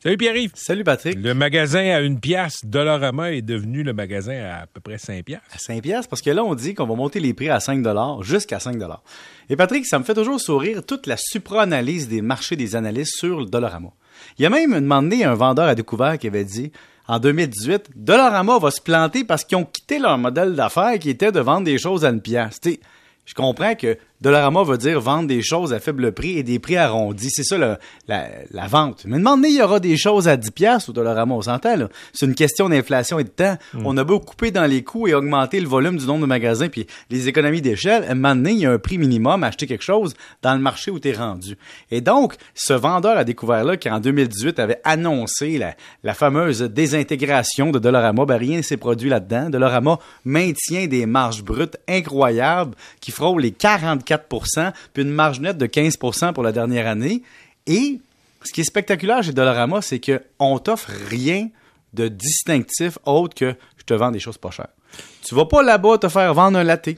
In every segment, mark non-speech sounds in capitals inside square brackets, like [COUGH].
Salut Pierre-Yves. Salut Patrick. Le magasin à une pièce, Dollarama est devenu le magasin à à peu près 5 piastres. À 5 piastres, parce que là, on dit qu'on va monter les prix à 5 dollars, jusqu'à 5 dollars. Et Patrick, ça me fait toujours sourire toute la supra-analyse des marchés des analystes sur le Dollarama. Il y a même demandé un vendeur à découvert qui avait dit, en 2018, Dollarama va se planter parce qu'ils ont quitté leur modèle d'affaires qui était de vendre des choses à une pièce. Tu sais, je comprends que Dollarama veut dire vendre des choses à faible prix et des prix arrondis. C'est ça la, la vente. Mais demandez, il y aura des choses à 10 pièces au Dollarama, on s'entend. C'est une question d'inflation et de temps. On a beau couper dans les coûts et augmenter le volume du nombre de magasins puis les économies d'échelle, à un moment donné, il y a un prix minimum à acheter quelque chose dans le marché où tu es rendu. Et donc, ce vendeur a découvert là qui en 2018 avait annoncé la, la fameuse désintégration de Dollarama, ben rien ne s'est produit là-dedans. Dollarama maintient des marges brutes incroyables qui frôlent les 44 puis une marge nette de 15% pour la dernière année. Et ce qui est spectaculaire chez Dollarama, c'est qu'on t'offre rien de distinctif autre que je te vends des choses pas chères. Tu vas pas là-bas te faire vendre un latte.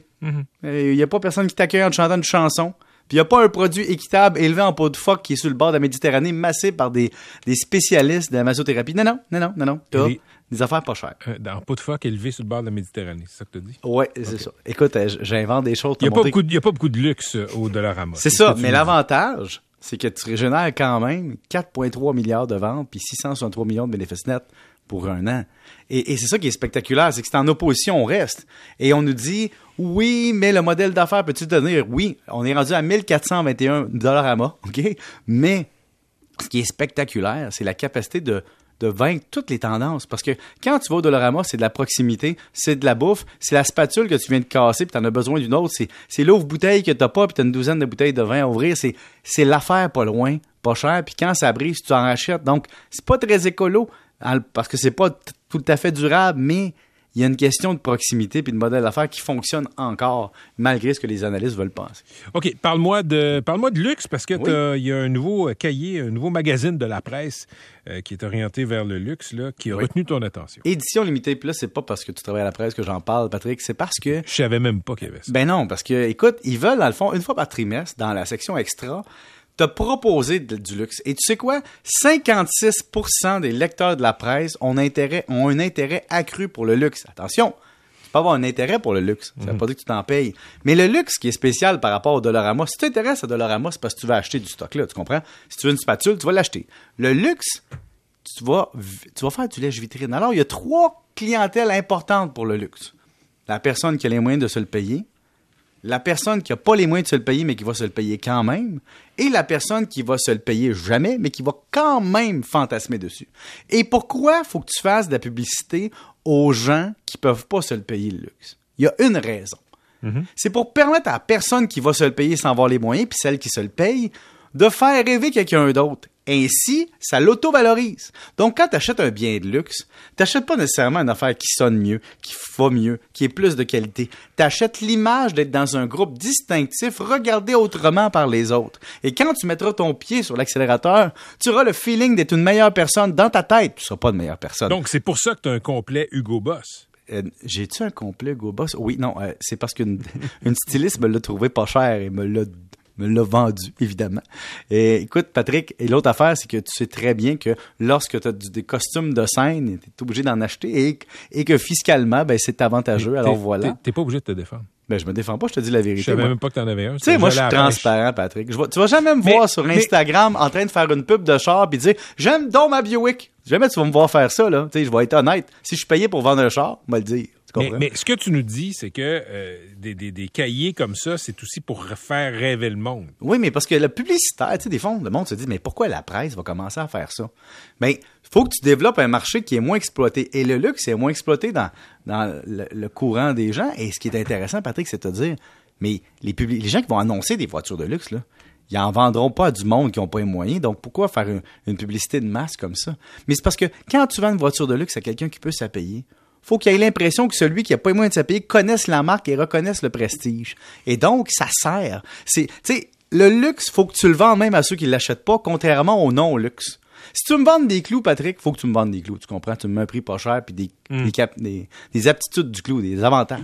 Il n'y a pas personne qui t'accueille en te chantant une chanson. Puis il n'y a pas un produit équitable élevé en pot de phoque qui est sur le bord de la Méditerranée, massé par des, des spécialistes de la massothérapie. Non, non, non, non, non, non. T'as des affaires pas chères. Euh, dans pot de phoque élevé sur le bord de la Méditerranée, c'est ça que tu dis? Ouais, c'est ça. Écoute, euh, j'invente des choses. Il n'y a, a pas beaucoup de luxe euh, au Dollarama. C'est ce ça, mais l'avantage, c'est que tu régénères quand même 4,3 milliards de ventes puis 663 millions de bénéfices nets pour un an. Et, c'est ça qui est spectaculaire, c'est que c'est en opposition, on reste. Et on nous dit, oui, mais le modèle d'affaires peut-tu tenir? Oui, on est rendu à 1421 dollars à mois, OK? Mais ce qui est spectaculaire, c'est la capacité de, vaincre toutes les tendances. Parce que quand tu vas au Dollarama, c'est de la proximité, c'est de la bouffe, c'est la spatule que tu viens de casser, puis tu en as besoin d'une autre, c'est, l'ouvre-bouteille que tu pas, puis tu as une douzaine de bouteilles de vin à ouvrir. C'est, l'affaire pas loin, pas cher, puis quand ça brise, tu en rachètes. Donc, c'est pas très écolo, parce que c'est pas tout à fait durable, mais il y a une question de proximité puis de modèle d'affaires qui fonctionne encore, malgré ce que les analystes veulent penser. OK, parle-moi de, parle-moi de luxe parce que Oui. il y a un nouveau euh, cahier, un nouveau magazine de la presse euh, qui est orienté vers le luxe, là, qui a Oui. retenu ton attention. Édition limitée, puis là, c'est pas parce que tu travailles à la presse que j'en parle, Patrick, c'est parce que Je savais même pas qu'il y avait ça. Ben non, parce que, écoute, ils veulent, dans le fond, une fois par trimestre, dans la section extra, te proposer de- du luxe. Et tu sais quoi? 56% des lecteurs de la presse ont, intérêt, ont un intérêt accru pour le luxe. Attention, tu peux avoir un intérêt pour le luxe. Ça veut pas dire que tu t'en payes. Mais le luxe qui est spécial par rapport au Dollarama, si tu t'intéresses à Dollarama, c'est parce que tu vas acheter du stock là, tu comprends? Si tu veux une spatule, tu vas l'acheter. Le luxe, tu vas, tu vas faire du lèche vitrine. Alors, il y a trois clientèles importantes pour le luxe. La personne qui a les moyens de se le payer, la personne qui n'a pas les moyens de se le payer, mais qui va se le payer quand même, et la personne qui va se le payer jamais, mais qui va quand même fantasmer dessus. Et pourquoi faut que tu fasses de la publicité aux gens qui peuvent pas se le payer le luxe? Il y a une raison. C'est pour permettre à la personne qui va se le payer sans avoir les moyens, puis celle qui se le paye, de faire rêver quelqu'un d'autre. Ainsi, ça l'auto-valorise. Donc, quand tu achètes un bien de luxe, t'achètes pas nécessairement une affaire qui sonne mieux, qui va mieux, qui est plus de qualité. T'achètes l'image d'être dans un groupe distinctif, regardé autrement par les autres. Et quand tu mettras ton pied sur l'accélérateur, tu auras le feeling d'être une meilleure personne dans ta tête. Tu seras pas une meilleure personne. Donc, c'est pour ça que tu as un complet Hugo Boss. Euh, J'ai-tu un complet Go Boss? Oui, non, euh, c'est parce qu'une [LAUGHS] une styliste me l'a trouvé pas cher et me l'a me l'a vendu, [LAUGHS] évidemment. Et écoute, Patrick, et l'autre affaire, c'est que tu sais très bien que lorsque tu as des costumes de scène, tu es obligé d'en acheter et, et que fiscalement, ben, c'est avantageux. Alors voilà. T'es pas obligé de te défendre. Ben, je me défends pas, je te dis la Je vérité. savais moi. même pas que t'en avais un. Tu sais, moi, je suis transparent, Patrick. Je vois- tu vas jamais me Mais- voir sur mais- Instagram en train de faire une pub de char puis dire j'aime donc ma Buick. Jamais tu vas me voir faire ça, là. Tu sais, je vais être honnête. Si je suis payé pour vendre un char, on va le dire. Mais, ce que tu nous dis, c'est que euh, des, des- des cahiers comme ça, c'est aussi pour faire rêver le monde. Oui, mais parce que le publicitaire, tu sais, des fois, le monde se dit, mais pourquoi la presse va commencer à faire ça? Mais faut que tu développes un marché qui est moins exploité. Et le luxe est moins exploité dans, dans le, le courant des gens. Et ce qui est intéressant, Patrick, c'est de te dire, mais les, publi- les gens qui vont annoncer des voitures de luxe, là, ils en vendront pas à du monde qui n'ont pas les moyens. Donc, pourquoi faire une, une publicité de masse comme ça? Mais c'est parce que quand tu vends une voiture de luxe à quelqu'un qui peut la payer, faut qu'il ait l'impression que celui qui a pas les moyens de se payer connaisse la marque et reconnaisse le prestige. Et donc, ça sert. C'est, tu sais, le luxe, faut que tu le vends même à ceux qui l'achètent pas, contrairement au non-luxe. Si tu me vendre des clous, Patrick, faut que tu me vendes des clous. Tu comprends? Tu me mets un prix pas cher puis des, des, cap- des, des aptitudes du clou, des avantages.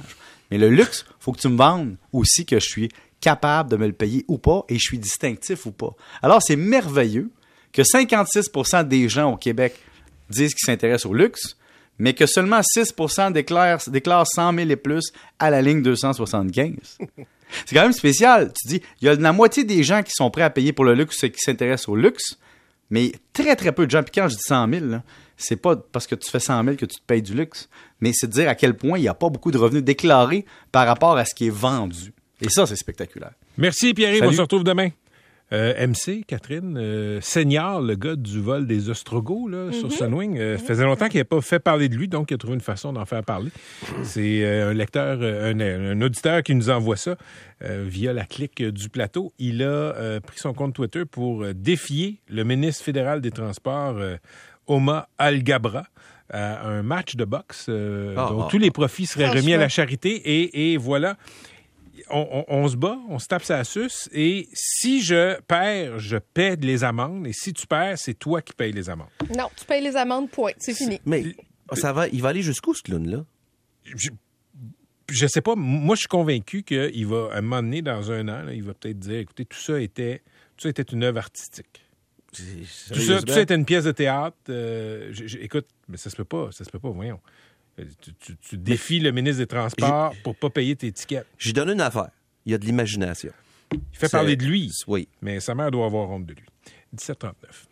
Mais le luxe, faut que tu me vendes aussi que je suis capable de me le payer ou pas et je suis distinctif ou pas. Alors, c'est merveilleux que 56% des gens au Québec disent qu'ils s'intéressent au luxe, mais que seulement 6 déclarent, déclarent 100 000 et plus à la ligne 275. [LAUGHS] C'est quand même spécial. Tu dis, il y a la moitié des gens qui sont prêts à payer pour le luxe et qui s'intéressent au luxe, mais très, très peu de gens. Puis quand je dis 100 000, c'est pas parce que tu fais 100 000 que tu te payes du luxe, mais c'est de dire à quel point il n'y a pas beaucoup de revenus déclarés par rapport à ce qui est vendu. Et ça, c'est spectaculaire. Merci, Pierre. Salut. On se retrouve demain. Euh, MC, Catherine, euh, Seigneur, le gars du vol des Ostrogos là, sur Sunwing, euh, faisait longtemps qu'il n'avait pas fait parler de lui, donc il a trouvé une façon d'en faire parler. C'est euh, un lecteur, un, un auditeur qui nous envoie ça euh, via la clique du plateau. Il a euh, pris son compte Twitter pour défier le ministre fédéral des Transports, euh, Oma Al-Gabra, à un match de boxe euh, Ah, dont ah, tous les profits seraient remis à la charité. Et, et voilà on, on- on se bat, on se tape sa suce, et si je perds, je paie les amendes, et si tu perds, c'est toi qui payes les amendes. Non, tu payes les amendes, point. C'est fini. Mais ça va, il va aller jusqu'où, ce clown-là? Je, je sais pas, moi je suis convaincu qu'il va, à un moment donné, dans un an, là, il va peut-être dire, écoutez, tout ça était, tout ça était une œuvre artistique. Tout ça, tout ça était une pièce de théâtre. euh, je- je- écoute, mais ça se peut pas, ça se peut pas, voyons. Euh, Tu, tu- tu défies le ministre des Transports pour pas payer tes tickets. J'y donne une affaire. Il y a de l'imagination. Il fait parler de lui, Oui. mais sa mère doit avoir honte de lui. 1739.